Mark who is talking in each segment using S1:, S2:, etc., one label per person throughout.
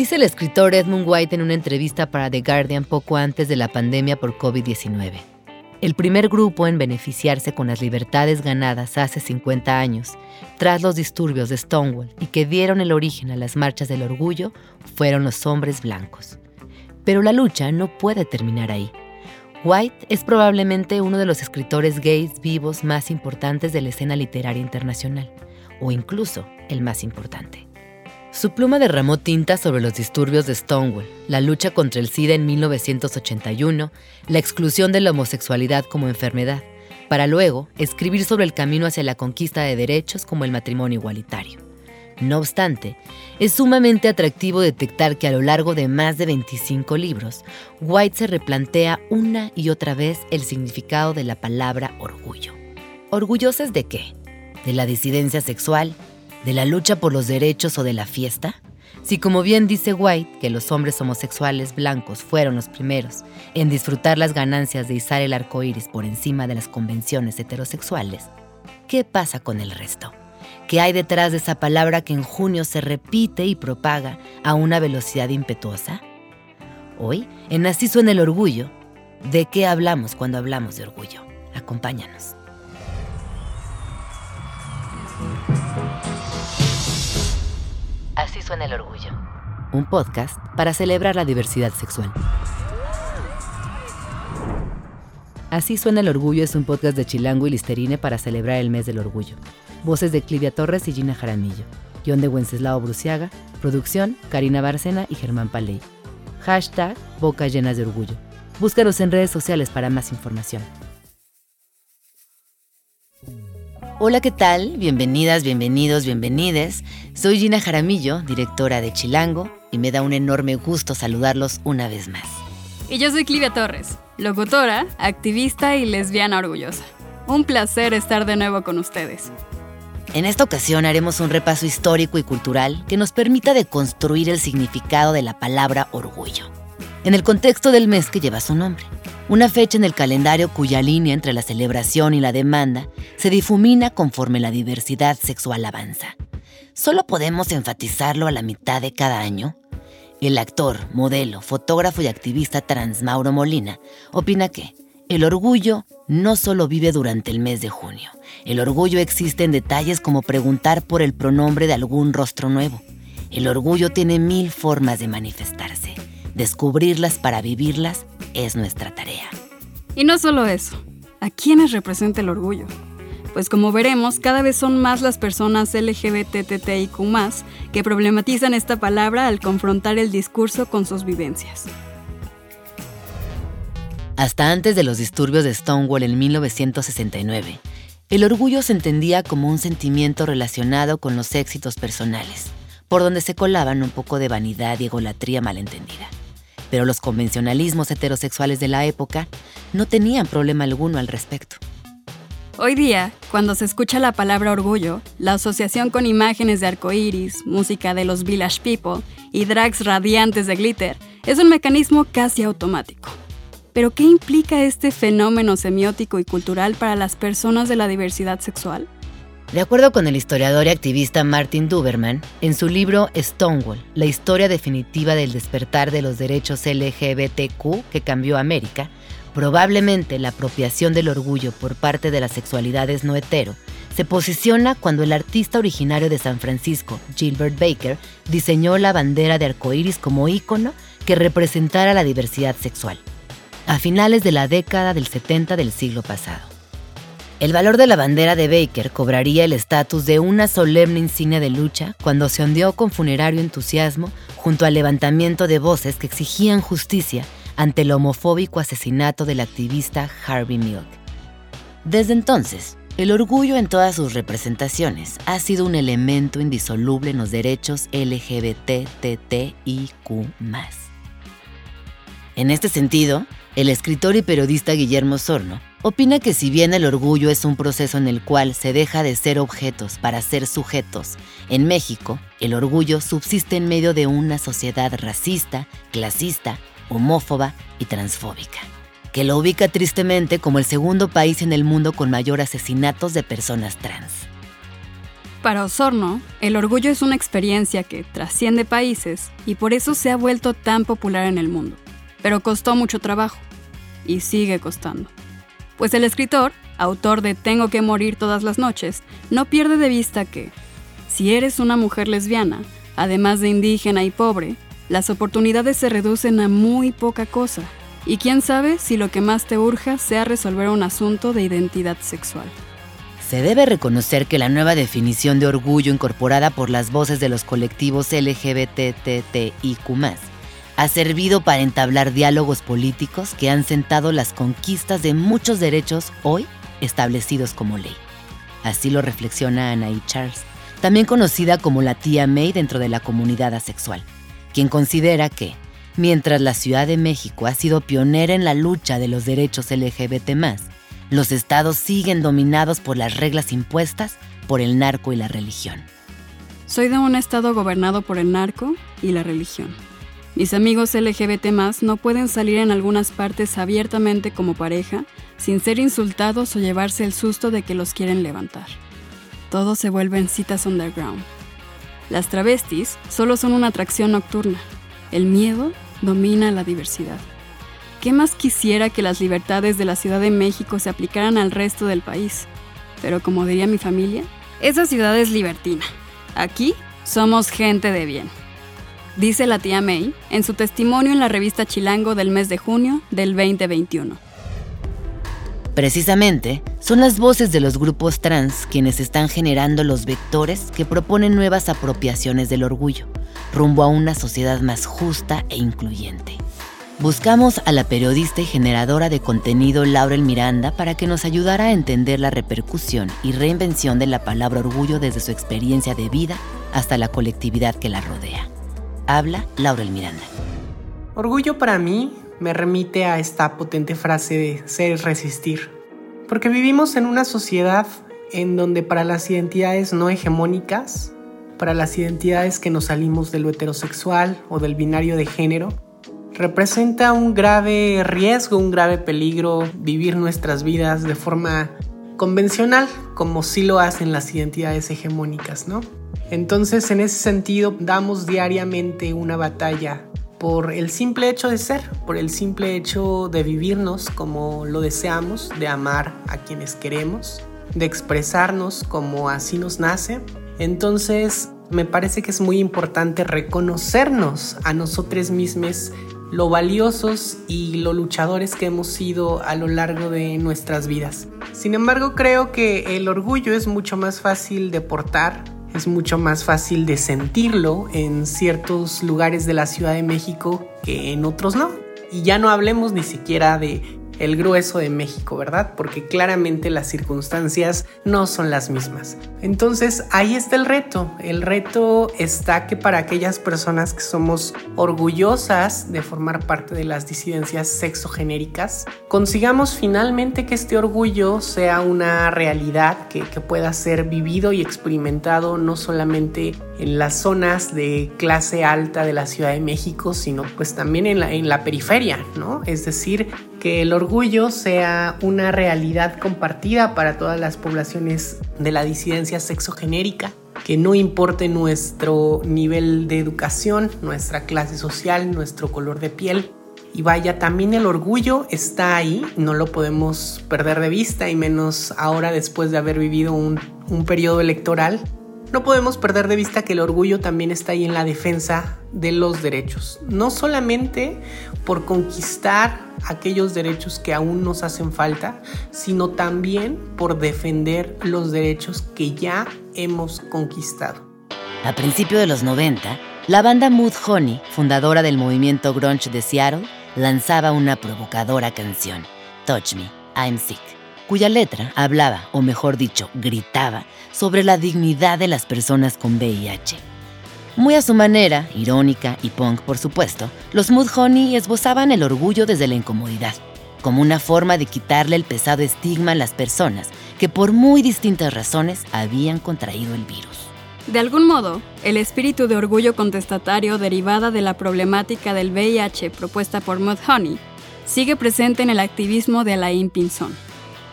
S1: Dice el escritor Edmund White en una entrevista para The Guardian poco antes de la pandemia por COVID-19. El primer grupo en beneficiarse con las libertades ganadas hace 50 años, tras los disturbios de Stonewall y que dieron el origen a las marchas del orgullo, fueron los hombres blancos. Pero la lucha no puede terminar ahí. White es probablemente uno de los escritores gays vivos más importantes de la escena literaria internacional, o incluso el más importante. Su pluma derramó tinta sobre los disturbios de Stonewall, la lucha contra el SIDA en 1981, la exclusión de la homosexualidad como enfermedad, para luego escribir sobre el camino hacia la conquista de derechos como el matrimonio igualitario. No obstante, es sumamente atractivo detectar que a lo largo de más de 25 libros, White se replantea una y otra vez el significado de la palabra orgullo. ¿Orgullosos de qué? ¿De la disidencia sexual? De la lucha por los derechos o de la fiesta? Si como bien dice White que los hombres homosexuales blancos fueron los primeros en disfrutar las ganancias de izar el arco iris por encima de las convenciones heterosexuales, ¿qué pasa con el resto? ¿Qué hay detrás de esa palabra que en junio se repite y propaga a una velocidad impetuosa? Hoy, en Así suena el orgullo, ¿de qué hablamos cuando hablamos de orgullo? Acompáñanos. Así suena el orgullo. Un podcast para celebrar la diversidad sexual. Así suena el orgullo es un podcast de Chilango y Listerine para celebrar el mes del orgullo. Voces de Clivia Torres y Gina Jaramillo. Guión de Wenceslao Bruciaga. Producción Karina Bárcena y Germán Paley. Hashtag Boca Llenas de Orgullo. Búscanos en redes sociales para más información. Hola, ¿qué tal? Bienvenidas, bienvenidos, bienvenides. Soy Gina Jaramillo, directora de Chilango, y me da un enorme gusto saludarlos una vez más.
S2: Y yo soy Clivia Torres, locutora, activista y lesbiana orgullosa. Un placer estar de nuevo con ustedes.
S1: En esta ocasión haremos un repaso histórico y cultural que nos permita deconstruir el significado de la palabra orgullo, en el contexto del mes que lleva su nombre una fecha en el calendario cuya línea entre la celebración y la demanda se difumina conforme la diversidad sexual avanza. ¿Solo podemos enfatizarlo a la mitad de cada año? El actor, modelo, fotógrafo y activista trans Mauro Molina opina que el orgullo no solo vive durante el mes de junio. El orgullo existe en detalles como preguntar por el pronombre de algún rostro nuevo. El orgullo tiene mil formas de manifestarse. Descubrirlas para vivirlas es nuestra tarea.
S2: Y no solo eso, ¿a quiénes representa el orgullo? Pues como veremos, cada vez son más las personas LGBTTIQ que problematizan esta palabra al confrontar el discurso con sus vivencias.
S1: Hasta antes de los disturbios de Stonewall en 1969, el orgullo se entendía como un sentimiento relacionado con los éxitos personales, por donde se colaban un poco de vanidad y egolatría malentendida pero los convencionalismos heterosexuales de la época no tenían problema alguno al respecto.
S2: Hoy día, cuando se escucha la palabra orgullo, la asociación con imágenes de arcoíris, música de los Village People y drags radiantes de glitter es un mecanismo casi automático. Pero ¿qué implica este fenómeno semiótico y cultural para las personas de la diversidad sexual?
S1: De acuerdo con el historiador y activista Martin Duberman, en su libro Stonewall, la historia definitiva del despertar de los derechos LGBTQ que cambió América, probablemente la apropiación del orgullo por parte de las sexualidades no hetero se posiciona cuando el artista originario de San Francisco, Gilbert Baker, diseñó la bandera de arcoíris como ícono que representara la diversidad sexual, a finales de la década del 70 del siglo pasado. El valor de la bandera de Baker cobraría el estatus de una solemne insignia de lucha cuando se ondeó con funerario entusiasmo junto al levantamiento de voces que exigían justicia ante el homofóbico asesinato del activista Harvey Milk. Desde entonces, el orgullo en todas sus representaciones ha sido un elemento indisoluble en los derechos LGBTTIQ. En este sentido, el escritor y periodista Guillermo Sorno opina que si bien el orgullo es un proceso en el cual se deja de ser objetos para ser sujetos, en México el orgullo subsiste en medio de una sociedad racista, clasista, homófoba y transfóbica, que lo ubica tristemente como el segundo país en el mundo con mayor asesinatos de personas trans.
S2: Para Osorno, el orgullo es una experiencia que trasciende países y por eso se ha vuelto tan popular en el mundo. Pero costó mucho trabajo y sigue costando. Pues el escritor, autor de Tengo que morir todas las noches, no pierde de vista que, si eres una mujer lesbiana, además de indígena y pobre, las oportunidades se reducen a muy poca cosa. Y quién sabe si lo que más te urja sea resolver un asunto de identidad sexual.
S1: Se debe reconocer que la nueva definición de orgullo incorporada por las voces de los colectivos LGBTTIQ ha servido para entablar diálogos políticos que han sentado las conquistas de muchos derechos hoy establecidos como ley. Así lo reflexiona Anaí Charles, también conocida como la tía May dentro de la comunidad asexual, quien considera que, mientras la Ciudad de México ha sido pionera en la lucha de los derechos LGBT, los estados siguen dominados por las reglas impuestas por el narco y la religión.
S2: Soy de un estado gobernado por el narco y la religión. Mis amigos LGBT no pueden salir en algunas partes abiertamente como pareja sin ser insultados o llevarse el susto de que los quieren levantar. Todo se vuelve en citas underground. Las travestis solo son una atracción nocturna. El miedo domina la diversidad. ¿Qué más quisiera que las libertades de la Ciudad de México se aplicaran al resto del país? Pero como diría mi familia, esa ciudad es libertina. Aquí somos gente de bien. Dice la tía May en su testimonio en la revista Chilango del mes de junio del 2021.
S1: Precisamente, son las voces de los grupos trans quienes están generando los vectores que proponen nuevas apropiaciones del orgullo, rumbo a una sociedad más justa e incluyente. Buscamos a la periodista y generadora de contenido Laurel Miranda para que nos ayudara a entender la repercusión y reinvención de la palabra orgullo desde su experiencia de vida hasta la colectividad que la rodea. Habla Laurel Miranda.
S3: Orgullo para mí me remite a esta potente frase de ser es resistir. Porque vivimos en una sociedad en donde para las identidades no hegemónicas, para las identidades que nos salimos de lo heterosexual o del binario de género, representa un grave riesgo, un grave peligro vivir nuestras vidas de forma convencional, como sí lo hacen las identidades hegemónicas, ¿no? Entonces, en ese sentido, damos diariamente una batalla por el simple hecho de ser, por el simple hecho de vivirnos como lo deseamos, de amar a quienes queremos, de expresarnos como así nos nace. Entonces, me parece que es muy importante reconocernos a nosotros mismos lo valiosos y lo luchadores que hemos sido a lo largo de nuestras vidas. Sin embargo, creo que el orgullo es mucho más fácil de portar, es mucho más fácil de sentirlo en ciertos lugares de la Ciudad de México que en otros no. Y ya no hablemos ni siquiera de el grueso de México, ¿verdad? Porque claramente las circunstancias no son las mismas. Entonces ahí está el reto. El reto está que para aquellas personas que somos orgullosas de formar parte de las disidencias sexogenéricas, consigamos finalmente que este orgullo sea una realidad que, que pueda ser vivido y experimentado no solamente en las zonas de clase alta de la Ciudad de México, sino pues también en la, en la periferia, ¿no? Es decir, que el orgullo sea una realidad compartida para todas las poblaciones de la disidencia sexogenérica, que no importe nuestro nivel de educación, nuestra clase social, nuestro color de piel. Y vaya, también el orgullo está ahí, no lo podemos perder de vista, y menos ahora después de haber vivido un, un periodo electoral no podemos perder de vista que el orgullo también está ahí en la defensa de los derechos, no solamente por conquistar aquellos derechos que aún nos hacen falta, sino también por defender los derechos que ya hemos conquistado.
S1: A principios de los 90, la banda Mood Honey, fundadora del movimiento grunge de Seattle, lanzaba una provocadora canción, Touch Me, I'm Sick cuya letra hablaba, o mejor dicho, gritaba, sobre la dignidad de las personas con VIH. Muy a su manera, irónica y punk por supuesto, los Mudhoney esbozaban el orgullo desde la incomodidad, como una forma de quitarle el pesado estigma a las personas que por muy distintas razones habían contraído el virus.
S2: De algún modo, el espíritu de orgullo contestatario derivada de la problemática del VIH propuesta por Mudhoney sigue presente en el activismo de Alain Pinson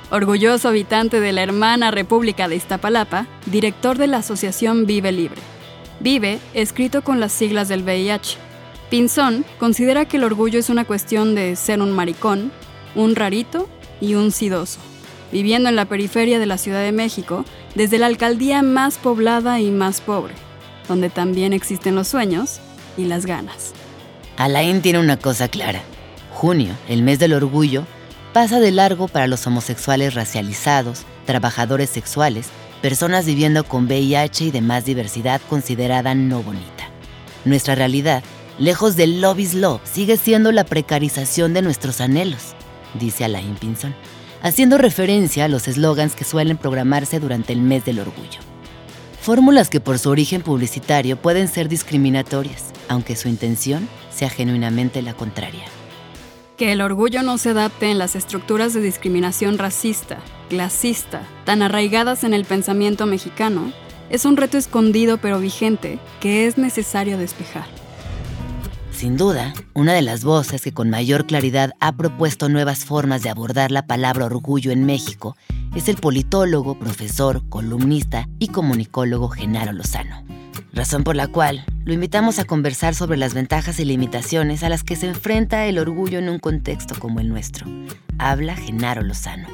S2: orgulloso habitante de la hermana República de Iztapalapa, director de la asociación Vive Libre. Vive, escrito con las siglas del VIH. Pinzón considera que el orgullo es una cuestión de ser un maricón, un rarito y un sidoso, viviendo en la periferia de la Ciudad de México, desde la alcaldía más poblada y más pobre, donde también existen los sueños y las ganas.
S1: Alain tiene una cosa clara. Junio, el mes del orgullo, pasa de largo para los homosexuales racializados, trabajadores sexuales, personas viviendo con VIH y demás diversidad considerada no bonita. Nuestra realidad, lejos del lobby's law, sigue siendo la precarización de nuestros anhelos, dice Alain Pinson, haciendo referencia a los eslogans que suelen programarse durante el mes del orgullo. Fórmulas que por su origen publicitario pueden ser discriminatorias, aunque su intención sea genuinamente la contraria.
S2: Que el orgullo no se adapte en las estructuras de discriminación racista, clasista, tan arraigadas en el pensamiento mexicano, es un reto escondido pero vigente que es necesario despejar.
S1: Sin duda, una de las voces que con mayor claridad ha propuesto nuevas formas de abordar la palabra orgullo en México es el politólogo, profesor, columnista y comunicólogo Genaro Lozano razón por la cual lo invitamos a conversar sobre las ventajas y limitaciones a las que se enfrenta el orgullo en un contexto como el nuestro. Habla Genaro Lozano.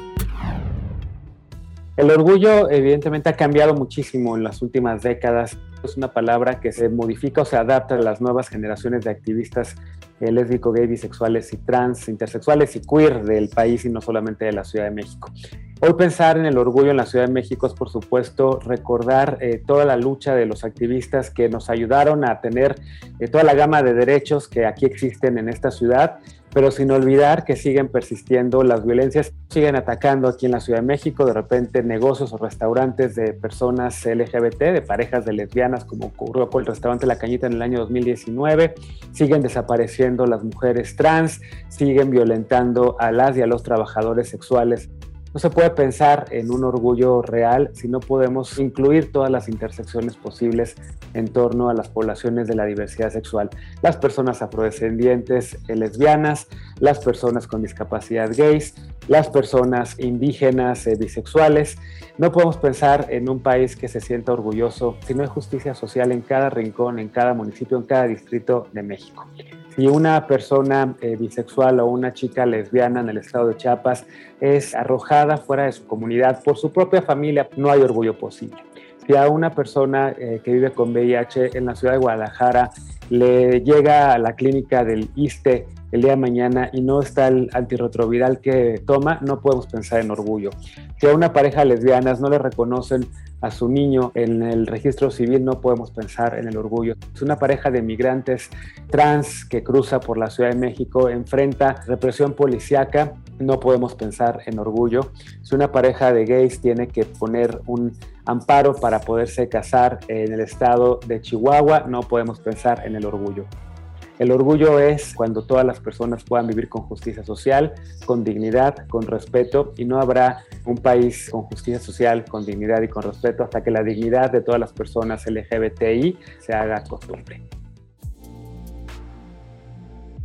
S4: El orgullo evidentemente ha cambiado muchísimo en las últimas décadas. Es una palabra que se modifica o se adapta a las nuevas generaciones de activistas eh, lésbico, gay, bisexuales y trans, intersexuales y queer del país y no solamente de la Ciudad de México. Hoy pensar en el orgullo en la Ciudad de México es, por supuesto, recordar eh, toda la lucha de los activistas que nos ayudaron a tener eh, toda la gama de derechos que aquí existen en esta ciudad, pero sin olvidar que siguen persistiendo las violencias, siguen atacando aquí en la Ciudad de México, de repente negocios o restaurantes de personas LGBT, de parejas de lesbianas, como ocurrió con el restaurante La Cañita en el año 2019, siguen desapareciendo las mujeres trans, siguen violentando a las y a los trabajadores sexuales no se puede pensar en un orgullo real si no podemos incluir todas las intersecciones posibles en torno a las poblaciones de la diversidad sexual. Las personas afrodescendientes eh, lesbianas, las personas con discapacidad gays, las personas indígenas eh, bisexuales. No podemos pensar en un país que se sienta orgulloso si no hay justicia social en cada rincón, en cada municipio, en cada distrito de México. Si una persona eh, bisexual o una chica lesbiana en el estado de Chiapas es arrojada fuera de su comunidad por su propia familia, no hay orgullo posible. Si a una persona eh, que vive con VIH en la ciudad de Guadalajara le llega a la clínica del ISTE el día de mañana y no está el antirretroviral que toma, no podemos pensar en orgullo. Si a una pareja lesbianas no le reconocen a su niño en el registro civil, no podemos pensar en el orgullo. Es una pareja de migrantes trans que cruza por la Ciudad de México, enfrenta represión policíaca, no podemos pensar en orgullo. Si una pareja de gays tiene que poner un amparo para poderse casar en el estado de Chihuahua, no podemos pensar en el orgullo. El orgullo es cuando todas las personas puedan vivir con justicia social, con dignidad, con respeto y no habrá un país con justicia social, con dignidad y con respeto hasta que la dignidad de todas las personas LGBTI se haga costumbre.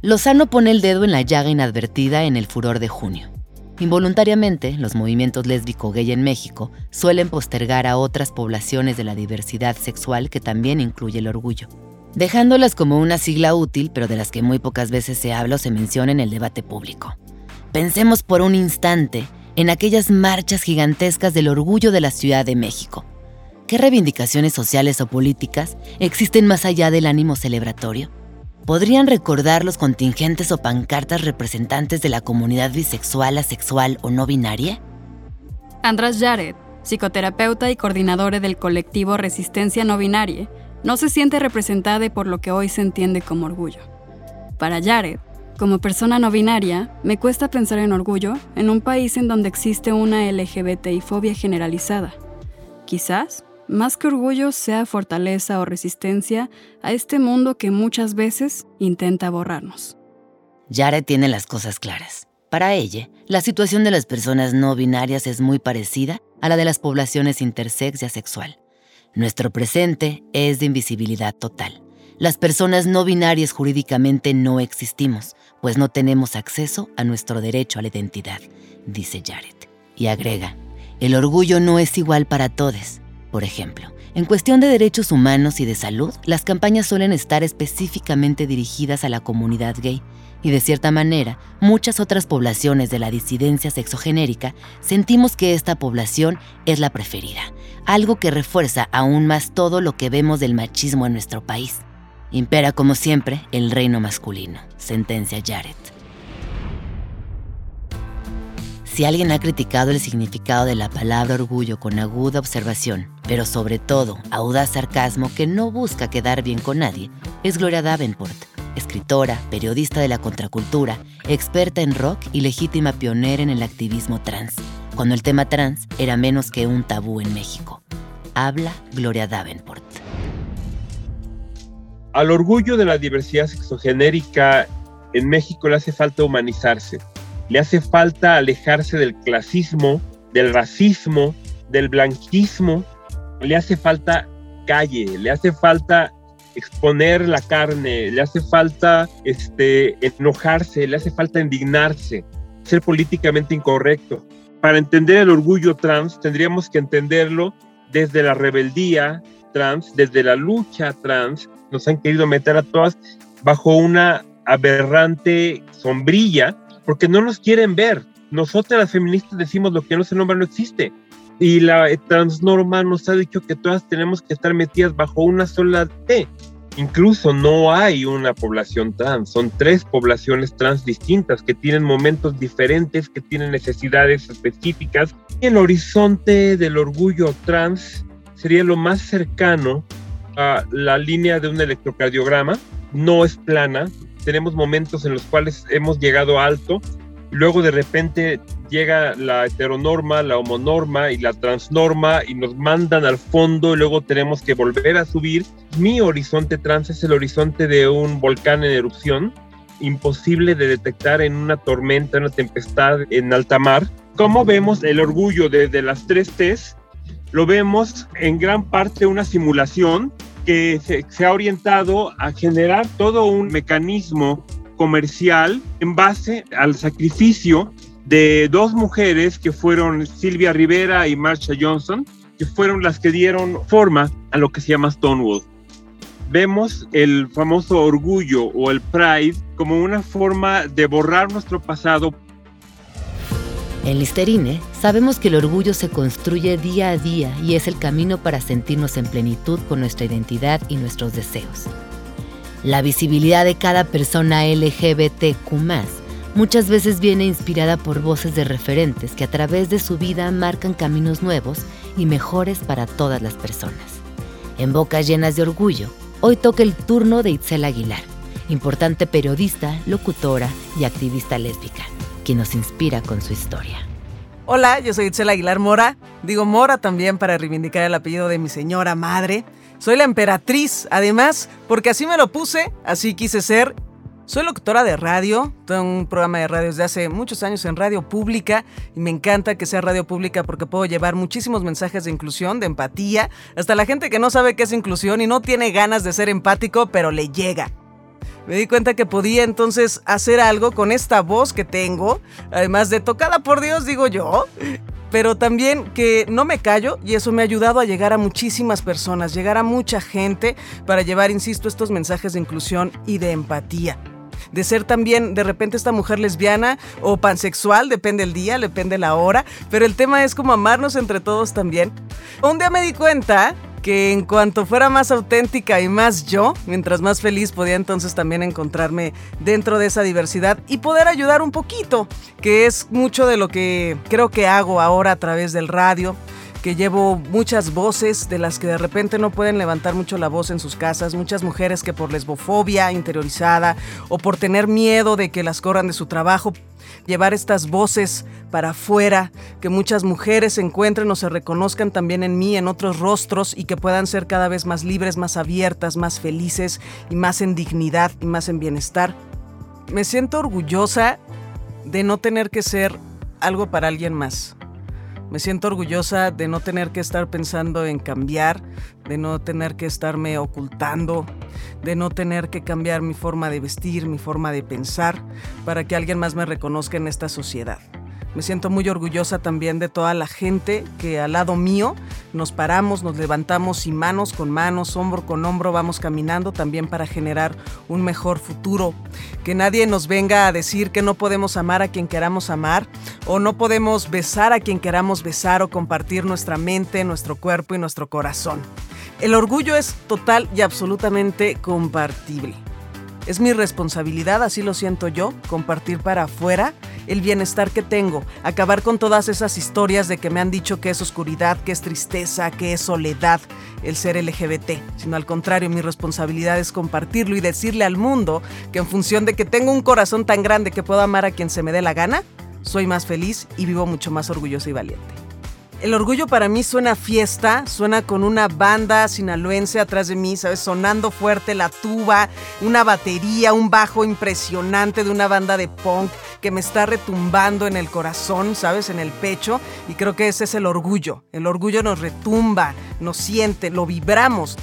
S1: Lozano pone el dedo en la llaga inadvertida en el furor de junio. Involuntariamente, los movimientos lésbico-gay en México suelen postergar a otras poblaciones de la diversidad sexual que también incluye el orgullo dejándolas como una sigla útil, pero de las que muy pocas veces se habla o se menciona en el debate público. Pensemos por un instante en aquellas marchas gigantescas del orgullo de la Ciudad de México. ¿Qué reivindicaciones sociales o políticas existen más allá del ánimo celebratorio? ¿Podrían recordar los contingentes o pancartas representantes de la comunidad bisexual, asexual o no binaria?
S2: András Jared, psicoterapeuta y coordinador del colectivo Resistencia No Binaria, no se siente representada por lo que hoy se entiende como orgullo. Para Jared, como persona no binaria, me cuesta pensar en orgullo en un país en donde existe una LGBTI-fobia generalizada. Quizás, más que orgullo, sea fortaleza o resistencia a este mundo que muchas veces intenta borrarnos.
S1: Jared tiene las cosas claras. Para ella, la situación de las personas no binarias es muy parecida a la de las poblaciones intersex y asexual. Nuestro presente es de invisibilidad total. Las personas no binarias jurídicamente no existimos, pues no tenemos acceso a nuestro derecho a la identidad, dice Jared. Y agrega, el orgullo no es igual para todos. Por ejemplo, en cuestión de derechos humanos y de salud, las campañas suelen estar específicamente dirigidas a la comunidad gay y de cierta manera, muchas otras poblaciones de la disidencia sexogenérica sentimos que esta población es la preferida, algo que refuerza aún más todo lo que vemos del machismo en nuestro país. Impera como siempre el reino masculino, sentencia Jared. Si alguien ha criticado el significado de la palabra orgullo con aguda observación, pero sobre todo audaz sarcasmo que no busca quedar bien con nadie, es Gloria Davenport, escritora, periodista de la contracultura, experta en rock y legítima pionera en el activismo trans, cuando el tema trans era menos que un tabú en México. Habla Gloria Davenport.
S5: Al orgullo de la diversidad sexogenérica en México le hace falta humanizarse le hace falta alejarse del clasismo, del racismo, del blanquismo. Le hace falta calle, le hace falta exponer la carne, le hace falta este, enojarse, le hace falta indignarse, ser políticamente incorrecto. Para entender el orgullo trans tendríamos que entenderlo desde la rebeldía trans, desde la lucha trans. Nos han querido meter a todas bajo una aberrante sombrilla porque no nos quieren ver. Nosotras las feministas decimos lo que no se nombra no existe. Y la transnorma nos ha dicho que todas tenemos que estar metidas bajo una sola T. Incluso no hay una población trans, son tres poblaciones trans distintas que tienen momentos diferentes, que tienen necesidades específicas. Y el horizonte del orgullo trans sería lo más cercano a la línea de un electrocardiograma. No es plana, tenemos momentos en los cuales hemos llegado alto, luego de repente llega la heteronorma, la homonorma y la transnorma y nos mandan al fondo y luego tenemos que volver a subir. Mi horizonte trans es el horizonte de un volcán en erupción, imposible de detectar en una tormenta, en una tempestad en alta mar. Como vemos el orgullo desde las tres T's, lo vemos en gran parte una simulación que se, ha orientado a generar todo un mecanismo comercial en base al sacrificio de dos mujeres que fueron Silvia Rivera y Marsha Johnson, que fueron las que dieron forma a lo que se llama Stonewall. Vemos el famoso orgullo o el pride como una forma de borrar nuestro pasado
S1: en Listerine sabemos que el orgullo se construye día a día y es el camino para sentirnos en plenitud con nuestra identidad y nuestros deseos. La visibilidad de cada persona LGBTQ muchas veces viene inspirada por voces de referentes que a través de su vida marcan caminos nuevos y mejores para todas las personas. En bocas llenas de orgullo, hoy toca el turno de Itzel Aguilar, importante periodista, locutora y activista lésbica quien nos inspira con su historia.
S6: Hola, yo soy Itzel Aguilar Mora. Digo Mora también para reivindicar el apellido de mi señora madre. Soy la emperatriz, además, porque así me lo puse, así quise ser. Soy locutora de radio, tengo un programa de radio desde hace muchos años en radio pública y me encanta que sea radio pública porque puedo llevar muchísimos mensajes de inclusión, de empatía, hasta la gente que no sabe qué es inclusión y no tiene ganas de ser empático, pero le llega. Me di cuenta que podía entonces hacer algo con esta voz que tengo, además de tocada por Dios, digo yo, pero también que no me callo y eso me ha ayudado a llegar a muchísimas personas, llegar a mucha gente para llevar, insisto, estos mensajes de inclusión y de empatía de ser también de repente esta mujer lesbiana o pansexual, depende el día, depende la hora, pero el tema es como amarnos entre todos también. Un día me di cuenta que en cuanto fuera más auténtica y más yo, mientras más feliz podía entonces también encontrarme dentro de esa diversidad y poder ayudar un poquito, que es mucho de lo que creo que hago ahora a través del radio que llevo muchas voces de las que de repente no pueden levantar mucho la voz en sus casas, muchas mujeres que por lesbofobia interiorizada o por tener miedo de que las corran de su trabajo, llevar estas voces para afuera, que muchas mujeres se encuentren o se reconozcan también en mí, en otros rostros y que puedan ser cada vez más libres, más abiertas, más felices y más en dignidad y más en bienestar. Me siento orgullosa de no tener que ser algo para alguien más. Me siento orgullosa de no tener que estar pensando en cambiar, de no tener que estarme ocultando, de no tener que cambiar mi forma de vestir, mi forma de pensar, para que alguien más me reconozca en esta sociedad. Me siento muy orgullosa también de toda la gente que al lado mío nos paramos, nos levantamos y manos con manos, hombro con hombro vamos caminando también para generar un mejor futuro. Que nadie nos venga a decir que no podemos amar a quien queramos amar o no podemos besar a quien queramos besar o compartir nuestra mente, nuestro cuerpo y nuestro corazón. El orgullo es total y absolutamente compartible. Es mi responsabilidad, así lo siento yo, compartir para afuera el bienestar que tengo, acabar con todas esas historias de que me han dicho que es oscuridad, que es tristeza, que es soledad el ser LGBT, sino al contrario, mi responsabilidad es compartirlo y decirle al mundo que en función de que tengo un corazón tan grande que puedo amar a quien se me dé la gana, soy más feliz y vivo mucho más orgulloso y valiente. El orgullo para mí suena fiesta, suena con una banda sinaloense atrás de mí, ¿sabes? Sonando fuerte la tuba, una batería, un bajo impresionante de una banda de punk que me está retumbando en el corazón, ¿sabes? En el pecho. Y creo que ese es el orgullo. El orgullo nos retumba, nos siente, lo vibramos.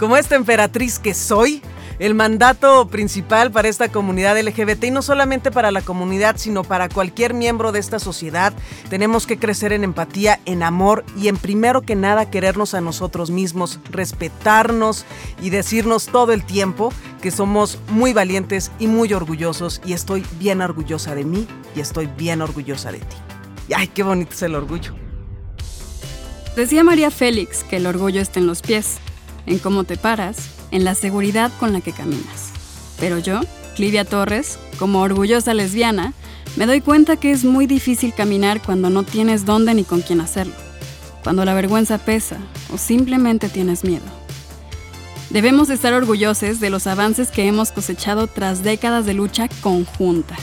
S6: Como esta emperatriz que soy, el mandato principal para esta comunidad LGBT y no solamente para la comunidad, sino para cualquier miembro de esta sociedad. Tenemos que crecer en empatía, en amor y en primero que nada querernos a nosotros mismos, respetarnos y decirnos todo el tiempo que somos muy valientes y muy orgullosos y estoy bien orgullosa de mí y estoy bien orgullosa de ti. Ay, qué bonito es el orgullo.
S2: Decía María Félix que el orgullo está en los pies, en cómo te paras en la seguridad con la que caminas. Pero yo, Clivia Torres, como orgullosa lesbiana, me doy cuenta que es muy difícil caminar cuando no tienes dónde ni con quién hacerlo, cuando la vergüenza pesa o simplemente tienes miedo. Debemos estar orgullosos de los avances que hemos cosechado tras décadas de lucha conjunta.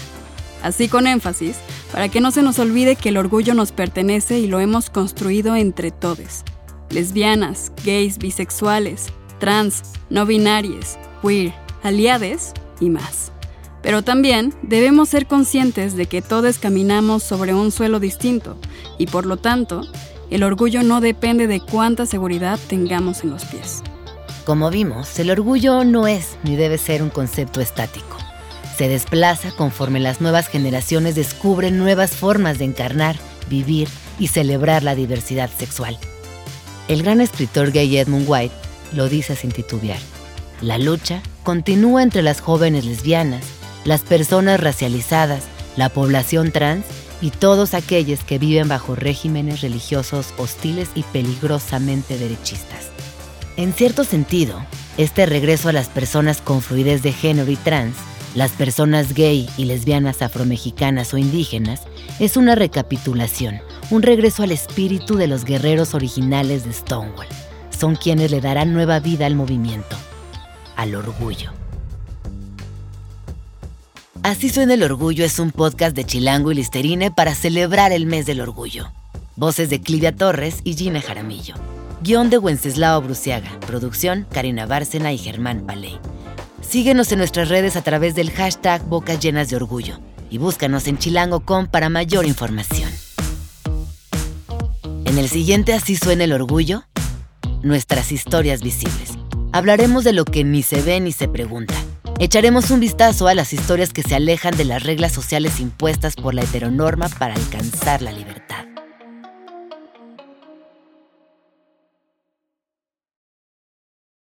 S2: Así con énfasis, para que no se nos olvide que el orgullo nos pertenece y lo hemos construido entre todos. Lesbianas, gays, bisexuales, trans, no binarias, queer, aliades y más. Pero también debemos ser conscientes de que todos caminamos sobre un suelo distinto y por lo tanto, el orgullo no depende de cuánta seguridad tengamos en los pies.
S1: Como vimos, el orgullo no es ni debe ser un concepto estático. Se desplaza conforme las nuevas generaciones descubren nuevas formas de encarnar, vivir y celebrar la diversidad sexual. El gran escritor gay Edmund White lo dice sin titubear. La lucha continúa entre las jóvenes lesbianas, las personas racializadas, la población trans y todos aquellos que viven bajo regímenes religiosos hostiles y peligrosamente derechistas. En cierto sentido, este regreso a las personas con fluidez de género y trans, las personas gay y lesbianas afromexicanas o indígenas, es una recapitulación, un regreso al espíritu de los guerreros originales de Stonewall son quienes le darán nueva vida al movimiento, al orgullo. Así suena el orgullo es un podcast de Chilango y Listerine para celebrar el mes del orgullo. Voces de Clivia Torres y Gina Jaramillo. Guión de Wenceslao Bruciaga. Producción Karina Bárcena y Germán Paley. Síguenos en nuestras redes a través del hashtag Bocas Llenas de Orgullo y búscanos en chilango.com para mayor información. En el siguiente Así suena el orgullo, nuestras historias visibles. Hablaremos de lo que ni se ve ni se pregunta. Echaremos un vistazo a las historias que se alejan de las reglas sociales impuestas por la heteronorma para alcanzar la libertad.